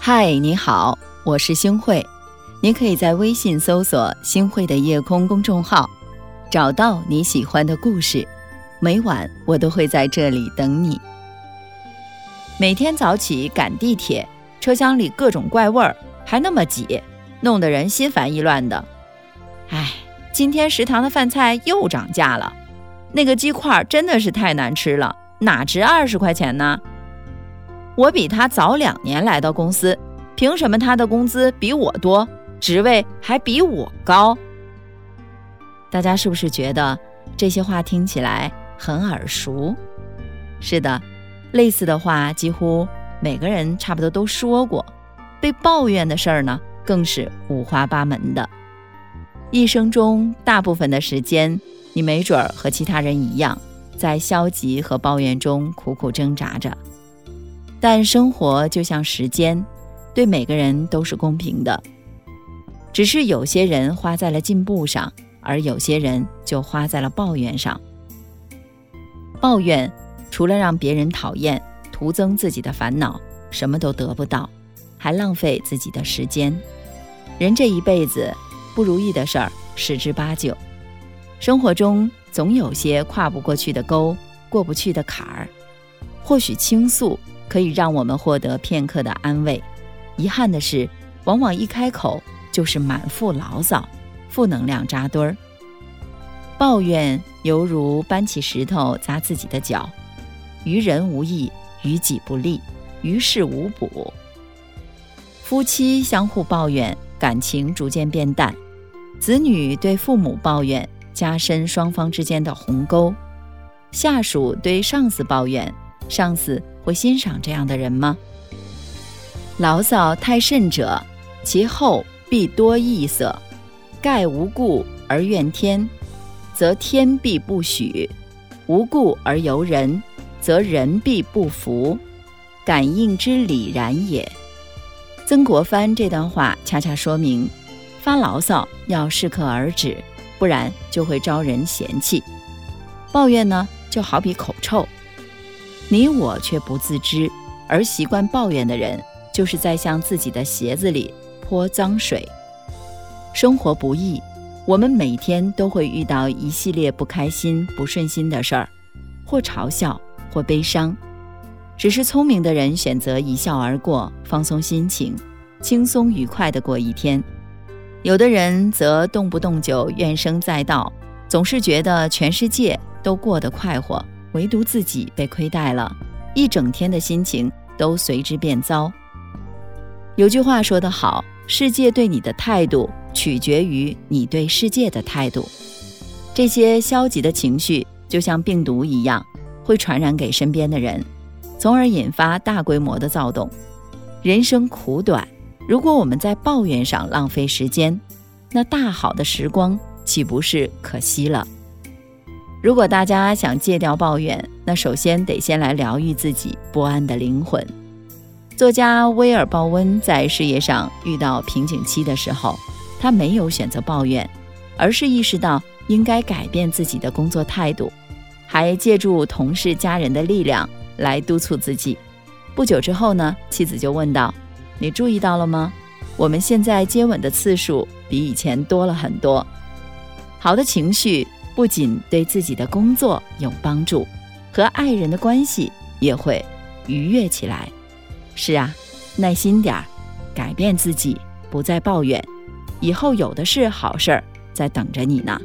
嗨，你好，我是星慧。你可以在微信搜索“星慧的夜空”公众号，找到你喜欢的故事。每晚我都会在这里等你。每天早起赶地铁，车厢里各种怪味儿，还那么挤，弄得人心烦意乱的。唉，今天食堂的饭菜又涨价了，那个鸡块真的是太难吃了，哪值二十块钱呢？我比他早两年来到公司，凭什么他的工资比我多，职位还比我高？大家是不是觉得这些话听起来很耳熟？是的，类似的话几乎每个人差不多都说过。被抱怨的事儿呢，更是五花八门的。一生中大部分的时间，你没准儿和其他人一样，在消极和抱怨中苦苦挣扎着。但生活就像时间，对每个人都是公平的，只是有些人花在了进步上，而有些人就花在了抱怨上。抱怨除了让别人讨厌，徒增自己的烦恼，什么都得不到，还浪费自己的时间。人这一辈子不如意的事儿十之八九，生活中总有些跨不过去的沟，过不去的坎儿，或许倾诉。可以让我们获得片刻的安慰。遗憾的是，往往一开口就是满腹牢骚，负能量扎堆儿。抱怨犹如搬起石头砸自己的脚，于人无益，于己不利，于事无补。夫妻相互抱怨，感情逐渐变淡；子女对父母抱怨，加深双方之间的鸿沟；下属对上司抱怨，上司。会欣赏这样的人吗？牢骚太甚者，其后必多异色。盖无故而怨天，则天必不许；无故而尤人，则人必不服。感应之理然也。曾国藩这段话恰恰说明，发牢骚要适可而止，不然就会招人嫌弃。抱怨呢，就好比口臭。你我却不自知，而习惯抱怨的人，就是在向自己的鞋子里泼脏水。生活不易，我们每天都会遇到一系列不开心、不顺心的事儿，或嘲笑，或悲伤。只是聪明的人选择一笑而过，放松心情，轻松愉快地过一天；有的人则动不动就怨声载道，总是觉得全世界都过得快活。唯独自己被亏待了，一整天的心情都随之变糟。有句话说得好：“世界对你的态度，取决于你对世界的态度。”这些消极的情绪就像病毒一样，会传染给身边的人，从而引发大规模的躁动。人生苦短，如果我们在抱怨上浪费时间，那大好的时光岂不是可惜了？如果大家想戒掉抱怨，那首先得先来疗愈自己不安的灵魂。作家威尔·鲍温在事业上遇到瓶颈期的时候，他没有选择抱怨，而是意识到应该改变自己的工作态度，还借助同事、家人的力量来督促自己。不久之后呢，妻子就问道：“你注意到了吗？我们现在接吻的次数比以前多了很多。”好的情绪。不仅对自己的工作有帮助，和爱人的关系也会愉悦起来。是啊，耐心点儿，改变自己，不再抱怨，以后有的是好事儿在等着你呢。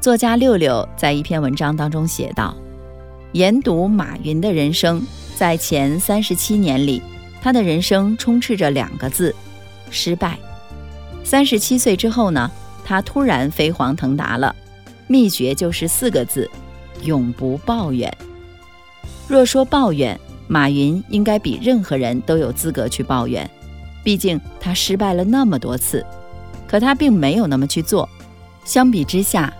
作家六六在一篇文章当中写道：“研读马云的人生，在前三十七年里，他的人生充斥着两个字：失败。三十七岁之后呢？”他突然飞黄腾达了，秘诀就是四个字：永不抱怨。若说抱怨，马云应该比任何人都有资格去抱怨，毕竟他失败了那么多次。可他并没有那么去做。相比之下，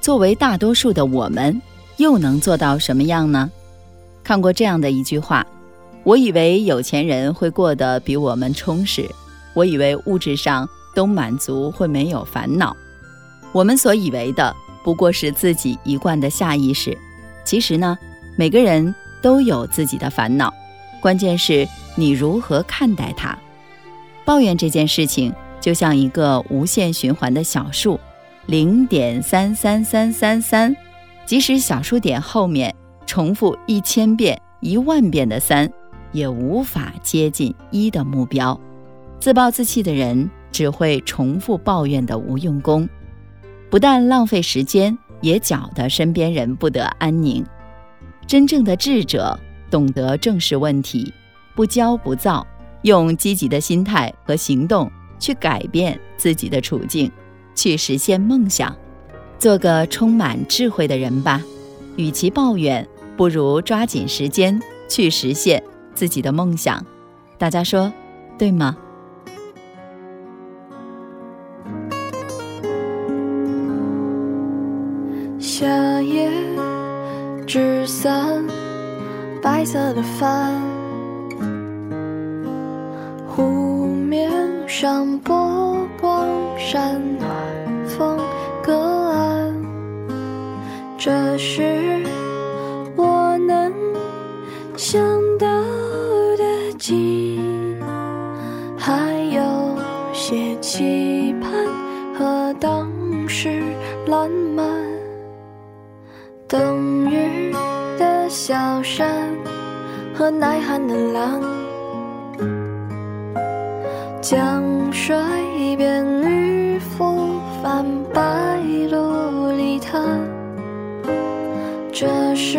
作为大多数的我们，又能做到什么样呢？看过这样的一句话：我以为有钱人会过得比我们充实，我以为物质上。都满足会没有烦恼，我们所以为的不过是自己一贯的下意识。其实呢，每个人都有自己的烦恼，关键是你如何看待它。抱怨这件事情，就像一个无限循环的小数，零点三三三三三，即使小数点后面重复一千遍、一万遍的三，也无法接近一的目标。自暴自弃的人只会重复抱怨的无用功，不但浪费时间，也搅得身边人不得安宁。真正的智者懂得正视问题，不骄不躁。用积极的心态和行动去改变自己的处境，去实现梦想，做个充满智慧的人吧。与其抱怨，不如抓紧时间去实现自己的梦想。大家说对吗？夏夜纸伞，白色的帆。湖面上波光闪，暖风隔岸。这是高山和耐寒的狼。江水边渔夫泛白鹭离滩，这是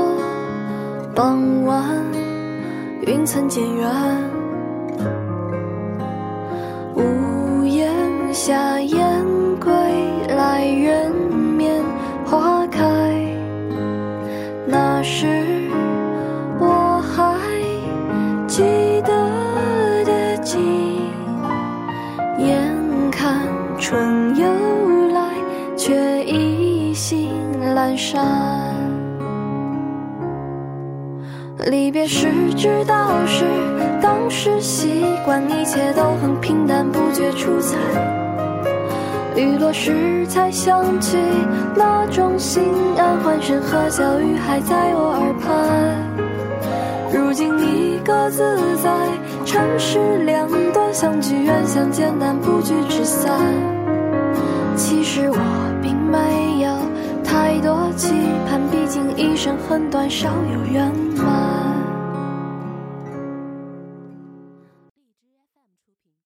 傍晚，云层渐远，屋檐下燕归来，人面花开。那时我还记得的景，眼看春又来，却意兴阑珊。离别时知道是当时习惯，一切都很平淡，不觉出彩。雨落时才想起那种心安，欢声和笑语还在我耳畔。如今你各自在，城市两端相聚远，相见难，不聚只散。其实我并没太多期盼，毕竟一生很短，少有圆满。